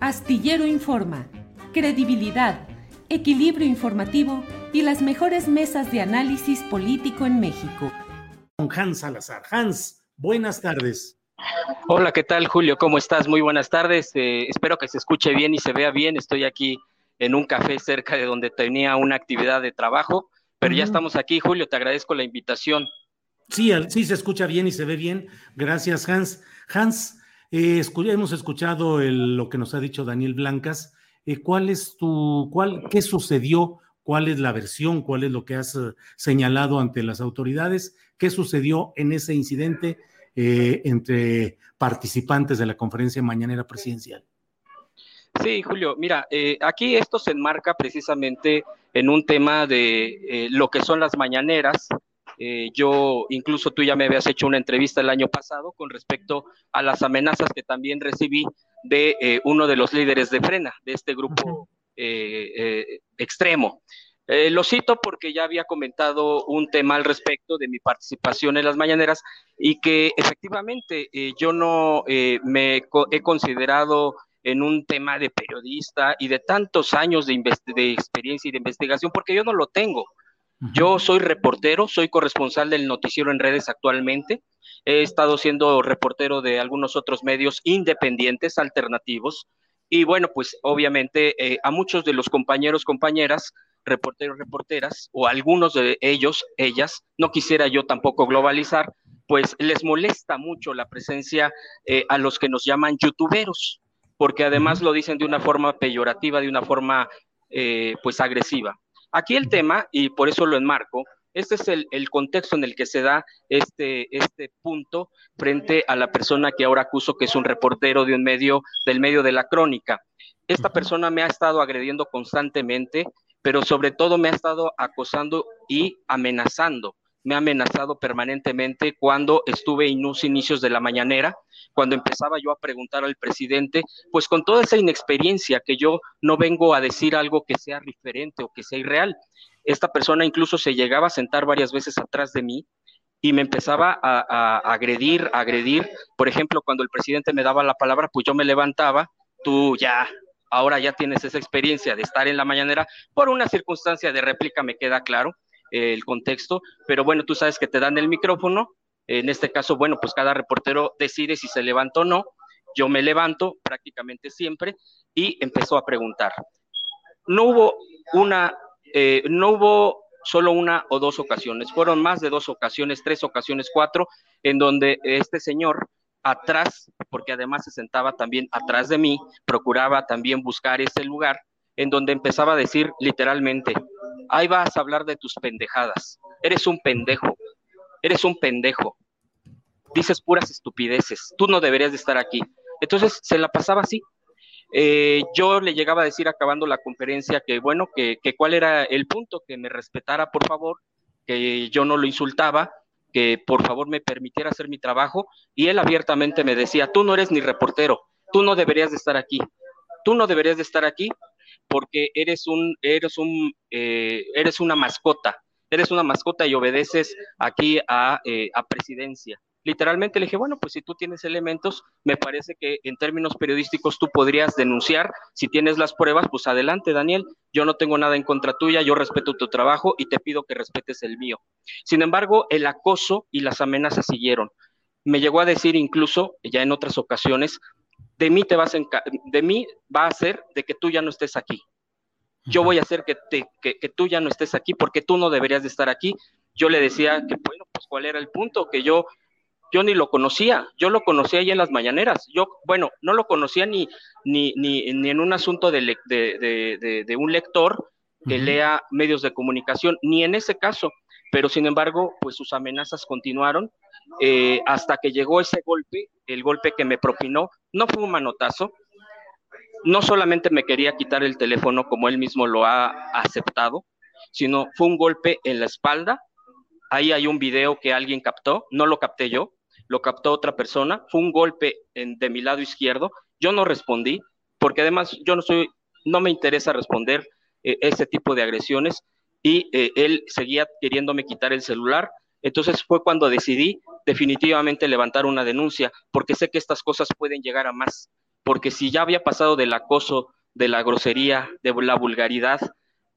Astillero Informa, credibilidad, equilibrio informativo y las mejores mesas de análisis político en México. Con Hans Salazar. Hans, buenas tardes. Hola, ¿qué tal Julio? ¿Cómo estás? Muy buenas tardes. Eh, espero que se escuche bien y se vea bien. Estoy aquí en un café cerca de donde tenía una actividad de trabajo, pero ya estamos aquí, Julio. Te agradezco la invitación. Sí, sí se escucha bien y se ve bien. Gracias, Hans. Hans, eh, hemos escuchado lo que nos ha dicho Daniel Blancas. Eh, ¿Cuál es tu, cuál, qué sucedió? ¿Cuál es la versión? ¿Cuál es lo que has eh, señalado ante las autoridades? ¿Qué sucedió en ese incidente entre participantes de la conferencia mañanera presidencial? Sí, Julio, mira, aquí esto se enmarca precisamente en un tema de lo que son las mañaneras, eh, yo, incluso tú ya me habías hecho una entrevista el año pasado con respecto a las amenazas que también recibí de eh, uno de los líderes de Frena, de este grupo eh, extremo. lo cito porque ya había comentado un tema al respecto de mi participación en las mañaneras y que efectivamente yo no me he considerado en un tema de periodista y de tantos años de, de experiencia y de investigación, porque yo no lo tengo. Yo soy reportero, soy corresponsal del noticiero en redes actualmente. He estado siendo reportero de algunos otros medios independientes, alternativos. Y bueno, pues obviamente eh, a muchos de los compañeros, compañeras, reporteros, reporteras, o algunos de ellos, ellas, no quisiera yo tampoco globalizar, pues les molesta mucho la presencia eh, a los que nos llaman youtuberos, porque además lo dicen de una forma peyorativa, de una forma eh, pues agresiva. Aquí el tema, y por eso lo enmarco, este es el, contexto en el que se da este, este punto frente a la persona que ahora acuso que es un reportero de un medio, del medio de la crónica. Esta persona me ha estado agrediendo constantemente, pero sobre todo me ha estado acosando y amenazando me ha amenazado permanentemente cuando estuve en los inicios de la mañanera, cuando empezaba yo a preguntar al presidente, pues con toda esa inexperiencia que yo no vengo a decir algo que sea diferente o que sea irreal. Esta persona incluso se llegaba a sentar varias veces atrás de mí y me empezaba a, agredir, agredir. Por ejemplo, cuando el presidente me daba la palabra, pues yo me levantaba, tú ya, ahora ya tienes esa experiencia de estar en la mañanera, por una circunstancia de réplica me queda claro, el contexto, pero bueno, tú sabes que te dan el micrófono, en este caso, bueno, pues cada reportero decide si se levanta o no, yo me levanto prácticamente siempre y empezó a preguntar. No hubo una, eh, no hubo solo una o dos ocasiones, fueron más de dos ocasiones, tres ocasiones, cuatro, en donde este señor atrás, porque además se sentaba también atrás de mí, procuraba también buscar ese lugar, en donde empezaba a decir literalmente, ahí vas a hablar de tus pendejadas, eres un pendejo, eres un pendejo, dices puras estupideces, tú no deberías de estar aquí. Entonces se la pasaba así. Eh, yo le llegaba a decir acabando la conferencia que bueno, que, que cuál era el punto, que me respetara por favor, que yo no lo insultaba, que por favor me permitiera hacer mi trabajo. Y él abiertamente me decía, tú no eres ni reportero, tú no deberías de estar aquí, tú no deberías de estar aquí porque eres un, eres un, eh, eres una mascota, eres una mascota y obedeces aquí a, eh, a, presidencia. Literalmente le dije, bueno, pues si tú tienes elementos, me parece que en términos periodísticos tú podrías denunciar. Si tienes las pruebas, pues adelante, Daniel. Yo no tengo nada en contra tuya, yo respeto tu trabajo y te pido que respetes el mío. Sin embargo, el acoso y las amenazas siguieron. Me llegó a decir incluso, ya en otras ocasiones, de mí te vas a de mí va a ser de que tú ya no estés aquí. Yo voy a hacer que, que, tú ya no estés aquí porque tú no deberías de estar aquí. Yo le decía que, bueno, pues cuál era el punto, que yo yo ni lo conocía, yo lo conocía ahí en las mañaneras. Yo, bueno, no lo conocía ni, ni, ni, en un asunto de, de, de, un lector que lea medios de comunicación, ni en ese caso, pero sin embargo, pues sus amenazas continuaron eh, hasta que llegó ese golpe, el golpe que me propinó, no fue un manotazo, no solamente me quería quitar el teléfono como él mismo lo ha aceptado, sino fue un golpe en la espalda. Ahí hay un video que alguien captó, no lo capté yo, lo captó otra persona, fue un golpe de mi lado izquierdo, yo no respondí, porque además yo no soy, no me interesa responder eh, ese tipo de agresiones y eh, él seguía queriéndome quitar el celular. Entonces fue cuando decidí definitivamente levantar una denuncia, porque sé que estas cosas pueden llegar a más porque si ya había pasado del acoso, de la grosería, de la vulgaridad,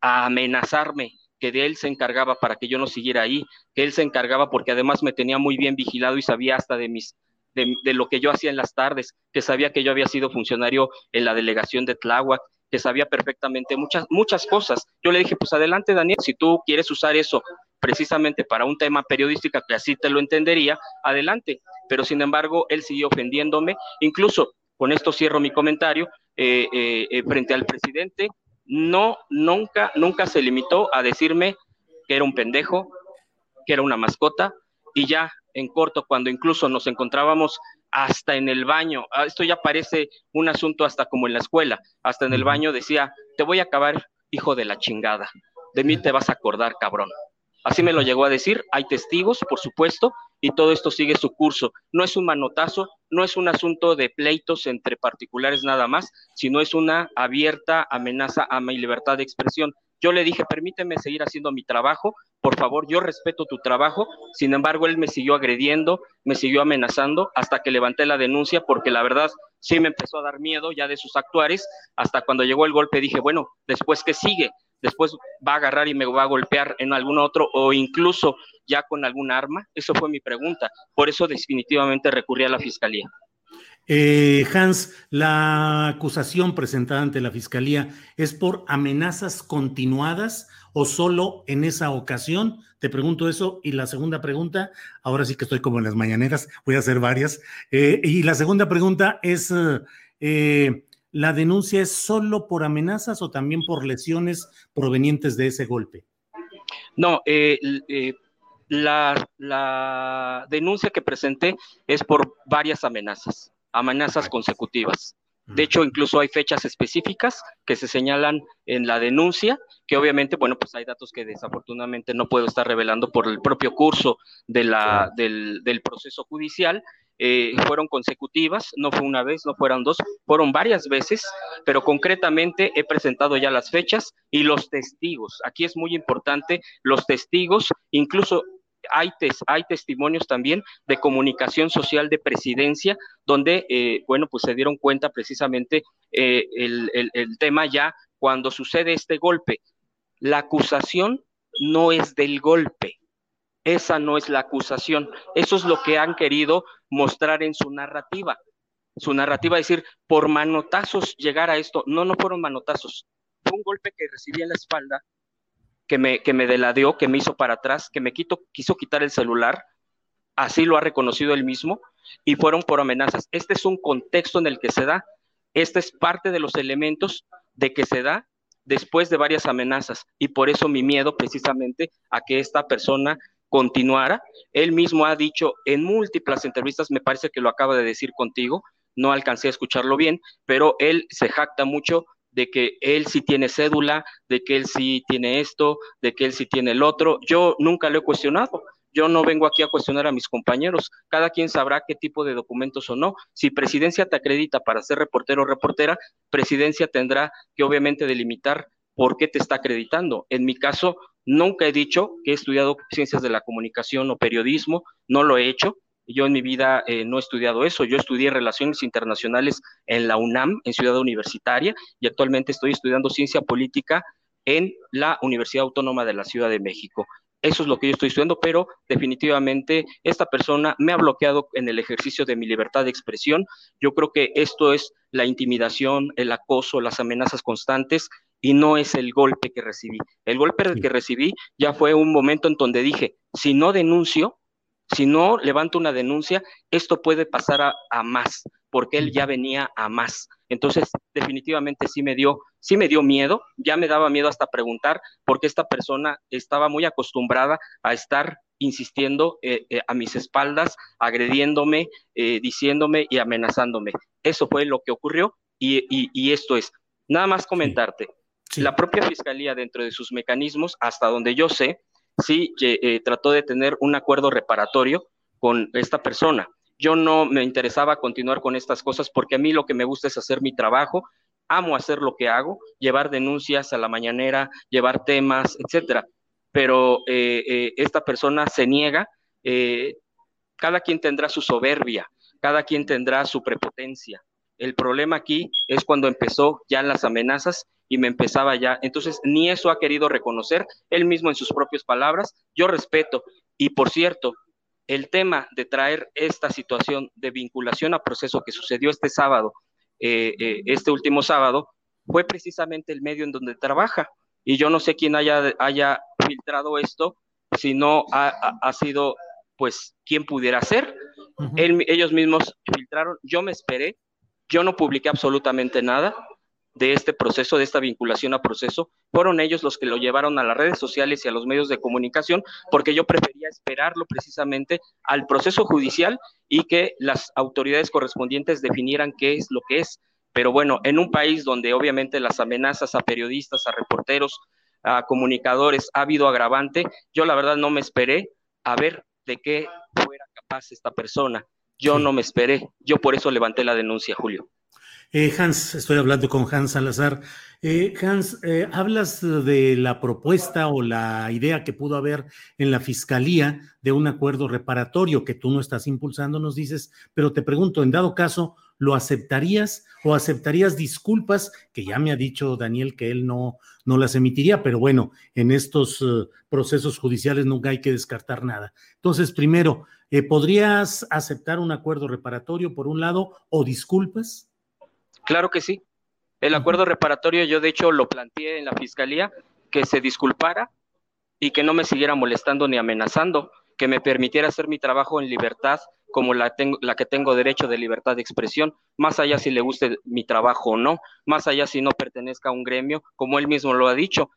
a amenazarme, que de él se encargaba para que yo no siguiera ahí, que él se encargaba porque además me tenía muy bien vigilado y sabía hasta de mis de, lo que yo hacía en las tardes, que sabía que yo había sido funcionario en la delegación de Tláhuac, que sabía perfectamente muchas muchas cosas. Yo le dije, pues adelante Daniel, si tú quieres usar eso precisamente para un tema periodístico que así te lo entendería, adelante. Pero sin embargo, él siguió ofendiéndome, incluso con esto cierro mi comentario, eh, eh, eh, frente al presidente, no, nunca, nunca se limitó a decirme que era un pendejo, que era una mascota, y ya en corto, cuando incluso nos encontrábamos hasta en el baño, ah, esto ya parece un asunto hasta como en la escuela, hasta en el baño decía, te voy a acabar, hijo de la chingada, de mí te vas a acordar, cabrón. Así me lo llegó a decir, hay testigos, por supuesto, y todo esto sigue su curso. No es un manotazo, no es un asunto de pleitos entre particulares nada más, sino es una abierta amenaza a mi libertad de expresión. Yo le dije, permíteme seguir haciendo mi trabajo, por favor, yo respeto tu trabajo. Sin embargo, él me siguió agrediendo, me siguió amenazando hasta que levanté la denuncia, porque la verdad sí me empezó a dar miedo ya de sus actuares. Hasta cuando llegó el golpe dije, bueno, después qué sigue, después va a agarrar y me va a golpear en algún otro o incluso ya con algún arma? Eso fue mi pregunta. Por eso definitivamente recurrí a la fiscalía. Eh, Hans, la acusación presentada ante la fiscalía es por amenazas continuadas o solo en esa ocasión? Te pregunto eso. Y la segunda pregunta, ahora sí que estoy como en las mañaneras, voy a hacer varias. Eh, y la segunda pregunta es, eh, ¿la denuncia es solo por amenazas o también por lesiones provenientes de ese golpe? No, eh, la, denuncia que presenté es por varias amenazas, amenazas consecutivas. De hecho, incluso hay fechas específicas que se señalan en la denuncia, que obviamente, bueno, pues hay datos que desafortunadamente no puedo estar revelando por el propio curso de la, del, del proceso judicial, eh, fueron consecutivas, no fue una vez, no fueron dos, fueron varias veces, pero concretamente he presentado ya las fechas y los testigos. Aquí es muy importante los testigos, incluso hay, testimonios también de comunicación social de presidencia, donde, eh, bueno, pues se dieron cuenta precisamente eh, el, el tema ya cuando sucede este golpe. La acusación no es del golpe, esa no es la acusación. Eso es lo que han querido mostrar en su narrativa. Su narrativa es decir, por manotazos llegar a esto. No, no fueron manotazos. Fue un golpe que recibí en la espalda, que me, que me deladeó, que me hizo para atrás, que me quito, quiso quitar el celular. Así lo ha reconocido él mismo. Y fueron por amenazas. Este es un contexto en el que se da. Este es parte de los elementos de que se da después de varias amenazas. Y por eso mi miedo precisamente a que esta persona continuara. Él mismo ha dicho en múltiples entrevistas, me parece que lo acaba de decir contigo, no alcancé a escucharlo bien, pero él se jacta mucho de que él sí tiene cédula, de que él sí tiene esto, de que él sí tiene el otro. Yo nunca lo he cuestionado. Yo no vengo aquí a cuestionar a mis compañeros. Cada quien sabrá qué tipo de documentos o no. Si presidencia te acredita para ser reportero o reportera, presidencia tendrá que obviamente delimitar por qué te está acreditando. En mi caso, Nunca he dicho que he estudiado ciencias de la comunicación o periodismo, no lo he hecho. Yo en mi vida eh, no he estudiado eso. Yo estudié Relaciones Internacionales en la UNAM, en Ciudad Universitaria, y actualmente estoy estudiando Ciencia Política en la Universidad Autónoma de la Ciudad de México. Eso es lo que yo estoy estudiando, pero definitivamente esta persona me ha bloqueado en el ejercicio de mi libertad de expresión. Yo creo que esto es la intimidación, el acoso, las amenazas constantes y no es el golpe que recibí. El golpe que recibí ya fue un momento en donde dije, si no denuncio, si no levanto una denuncia, esto puede pasar a, más, porque él ya venía a más. Entonces, definitivamente sí me dio, sí me dio miedo, ya me daba miedo hasta preguntar, porque esta persona estaba muy acostumbrada a estar insistiendo eh, eh, a mis espaldas, agrediéndome, eh, diciéndome y amenazándome. Eso fue lo que ocurrió y, esto es. Nada más comentarte, la propia fiscalía dentro de sus mecanismos, hasta donde yo sé, sí eh, trató de tener un acuerdo reparatorio con esta persona. Yo no me interesaba continuar con estas cosas porque a mí lo que me gusta es hacer mi trabajo, amo hacer lo que hago, llevar denuncias a la mañanera, llevar temas, etcétera. Pero eh, eh, esta persona se niega, cada quien tendrá su soberbia, cada quien tendrá su prepotencia. El problema aquí es cuando empezó ya las amenazas y me empezaba ya. Entonces, ni eso ha querido reconocer él mismo en sus propias palabras. Yo respeto. Y por cierto, el tema de traer esta situación de vinculación a proceso que sucedió este sábado, eh, eh, este último sábado, fue precisamente el medio en donde trabaja. Y yo no sé quién haya, haya filtrado esto, si no ha, sido, pues, quién pudiera ser. ellos mismos filtraron, yo me esperé, yo no publiqué absolutamente nada de este proceso, de esta vinculación a proceso. Fueron ellos los que lo llevaron a las redes sociales y a los medios de comunicación, porque yo prefería esperarlo precisamente al proceso judicial y que las autoridades correspondientes definieran qué es lo que es. Pero bueno, en un país donde obviamente las amenazas a periodistas, a reporteros, a comunicadores ha habido agravante, yo la verdad no me esperé a ver de qué fuera capaz esta persona. Yo no me esperé, yo por eso levanté la denuncia, Julio. Eh, Hans, estoy hablando con Hans Salazar. Eh, Hans, eh, hablas de la propuesta o la idea que pudo haber en la fiscalía de un acuerdo reparatorio que tú no estás impulsando, nos dices, pero te pregunto, en dado caso, ¿lo aceptarías o aceptarías disculpas? Que ya me ha dicho Daniel que él no, no las emitiría, pero bueno, en estos procesos judiciales nunca hay que descartar nada. Entonces, primero, eh, ¿Podrías aceptar un acuerdo reparatorio por un lado o disculpas? Claro que sí. El acuerdo reparatorio yo de hecho lo planteé en la fiscalía que se disculpara y que no me siguiera molestando ni amenazando, que me permitiera hacer mi trabajo en libertad como la, tengo, la que tengo derecho de libertad de expresión, más allá si le guste mi trabajo o no, más allá si no pertenezca a un gremio, como él mismo lo ha dicho.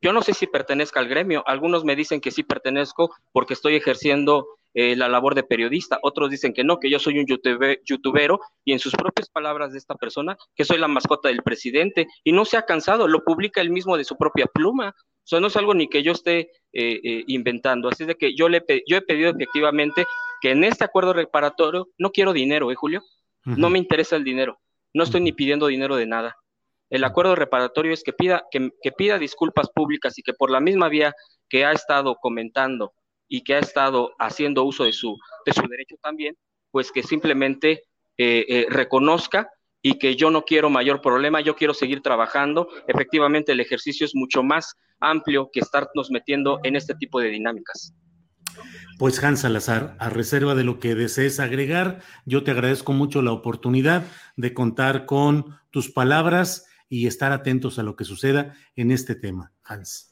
Yo no sé si pertenezca al gremio, algunos me dicen que sí pertenezco porque estoy ejerciendo eh, la labor de periodista, otros dicen que no, que yo soy un YouTube, youtubero y en sus propias palabras de esta persona, que soy la mascota del presidente y no se ha cansado, lo publica él mismo de su propia pluma. O sea, no es algo ni que yo esté eh, eh, inventando. Así de que yo, le, yo he pedido efectivamente que en este acuerdo reparatorio, no quiero dinero, ¿eh, Julio? No me interesa el dinero. No estoy ni pidiendo dinero de nada. El acuerdo reparatorio es que pida, que, que pida disculpas públicas y que por la misma vía que ha estado comentando y que ha estado haciendo uso de su, de su derecho también, pues que simplemente eh, eh, reconozca y que yo no quiero mayor problema, yo quiero seguir trabajando. Efectivamente, el ejercicio es mucho más amplio que estarnos metiendo en este tipo de dinámicas. Pues Hans Salazar, a reserva de lo que desees agregar, yo te agradezco mucho la oportunidad de contar con tus palabras y estar atentos a lo que suceda en este tema. Hans.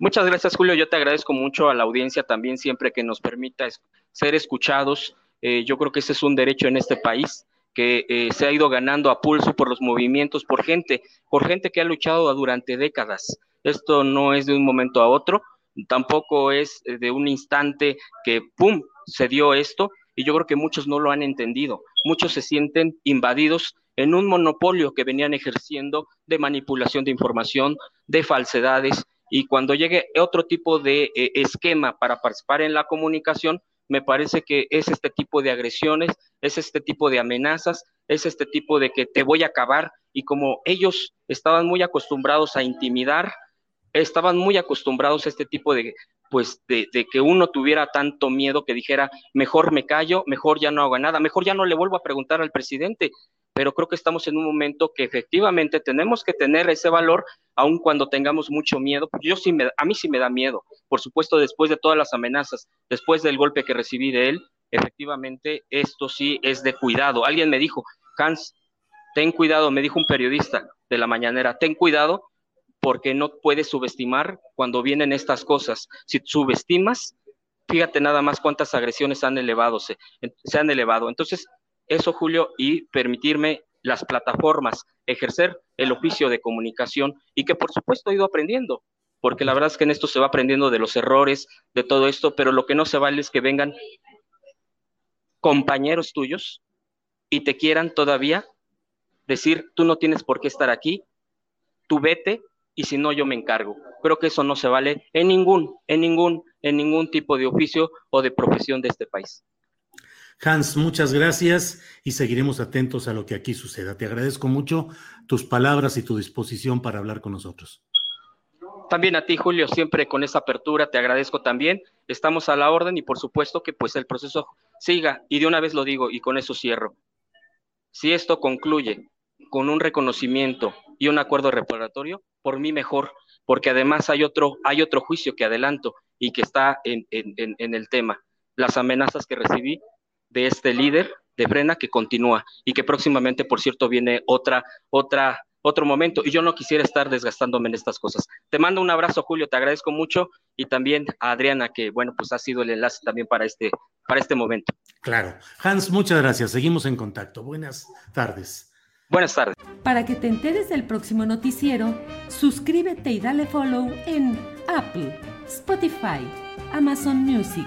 Muchas gracias, Julio. Yo te agradezco mucho a la audiencia también siempre que nos permita ser escuchados. Eh, yo creo que ese es un derecho en este país que eh, se ha ido ganando a pulso por los movimientos, por gente, por gente que ha luchado durante décadas. Esto no es de un momento a otro, tampoco es de un instante que, ¡pum!, se dio esto, y yo creo que muchos no lo han entendido. Muchos se sienten invadidos en un monopolio que venían ejerciendo de manipulación de información, de falsedades, y cuando llegue otro tipo de eh, esquema para participar en la comunicación, me parece que es este tipo de agresiones, es este tipo de amenazas, es este tipo de que te voy a acabar y como ellos estaban muy acostumbrados a intimidar, estaban muy acostumbrados a este tipo de, pues, de, de, que uno tuviera tanto miedo que dijera, mejor me callo, mejor ya no hago nada, mejor ya no le vuelvo a preguntar al presidente. Pero creo que estamos en un momento que efectivamente tenemos que tener ese valor, aun cuando tengamos mucho miedo. Yo sí me, a mí sí me da miedo, por supuesto, después de todas las amenazas, después del golpe que recibí de él, efectivamente esto sí es de cuidado. Alguien me dijo, Hans, ten cuidado, me dijo un periodista de la mañanera, ten cuidado porque no puedes subestimar cuando vienen estas cosas. Si subestimas, fíjate nada más cuántas agresiones han elevado, se, se han elevado. Entonces, eso, Julio, y permitirme las plataformas, ejercer el oficio de comunicación y que por supuesto he ido aprendiendo, porque la verdad es que en esto se va aprendiendo de los errores, de todo esto, pero lo que no se vale es que vengan compañeros tuyos y te quieran todavía decir, tú no tienes por qué estar aquí, tú vete y si no yo me encargo. Creo que eso no se vale en ningún, en ningún, en ningún tipo de oficio o de profesión de este país. Hans, muchas gracias y seguiremos atentos a lo que aquí suceda. Te agradezco mucho tus palabras y tu disposición para hablar con nosotros. También a ti, Julio, siempre con esa apertura, te agradezco también. Estamos a la orden y por supuesto que pues el proceso siga. Y de una vez lo digo y con eso cierro. Si esto concluye con un reconocimiento y un acuerdo reparatorio, por mí mejor, porque además hay otro, hay otro juicio que adelanto y que está en, en, en el tema. Las amenazas que recibí de este líder de Brena que continúa y que próximamente, por cierto, viene otra, otra, otro momento y yo no quisiera estar desgastándome en estas cosas. Te mando un abrazo, Julio, te agradezco mucho y también a Adriana que, bueno, pues ha sido el enlace también para este, para este momento. Claro. Hans, muchas gracias. Seguimos en contacto. Buenas tardes. Buenas tardes. Para que te enteres del próximo noticiero, suscríbete y dale follow en Apple, Spotify, Amazon Music,